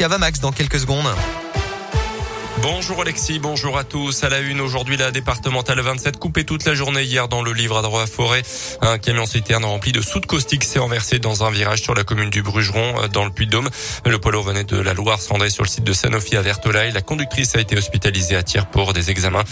merci à Vamax dans quelques secondes. Bonjour Alexis, bonjour à tous. À la une, aujourd'hui, la départementale 27 coupée toute la journée hier dans le livre à droit à forêt. Un camion citerne rempli de soude caustique s'est renversé dans un virage sur la commune du Brugeron, dans le Puy-de-Dôme. Le polo venait de la Loire, s'en sur le site de Sanofi à Vertolaï. La conductrice a été hospitalisée à tir pour des examens.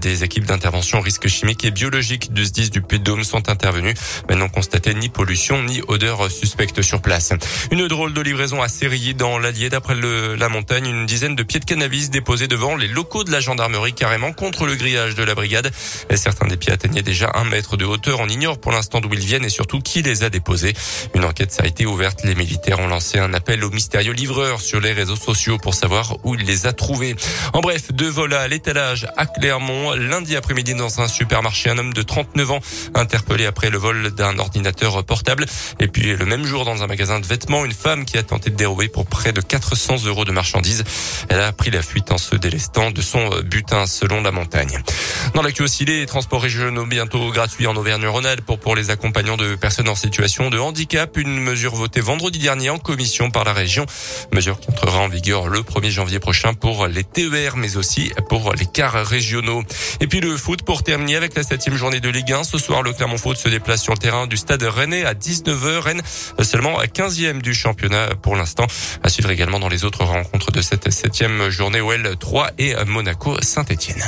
Des équipes d'intervention risques chimiques et biologiques du du Puy-de-Dôme sont intervenues, mais n'ont constaté ni pollution ni odeur suspecte sur place. Une drôle de livraison à Sérilly dans l'Allier. D'après la montagne, une dizaine de pieds de cannabis déposés devant les locaux de la gendarmerie carrément contre le grillage de la brigade. Certains des pieds atteignaient déjà un mètre de hauteur. On ignore pour l'instant d'où ils viennent et surtout qui les a déposés. Une enquête a été ouverte. Les militaires ont lancé un appel aux mystérieux livreurs sur les réseaux sociaux pour savoir où il les a trouvés. En bref, deux vols à l'étalage à Clermont. Lundi après-midi dans un supermarché, un homme de 39 ans interpellé après le vol d'un ordinateur portable. Et puis le même jour dans un magasin de vêtements, une femme qui a tenté de dérober pour près de 400 euros de marchandises. Elle a pris la fuite en se délestant de son butin selon la montagne. Dans l'actu aussi, les transports régionaux bientôt gratuits en Auvergne-Rhône-Alpes pour, pour les accompagnants de personnes en situation de handicap. Une mesure votée vendredi dernier en commission par la région. Mesure qui entrera en vigueur le 1er janvier prochain pour les TER, mais aussi pour les cars régionaux. Et puis le foot pour terminer avec la septième journée de Ligue 1. Ce soir, le Clermont Foot se déplace sur le terrain du stade Rennais à 19h. Rennes seulement à 15e du championnat pour l'instant. À suivre également dans les autres rencontres de cette septième journée OL 3 et Monaco Saint-Etienne.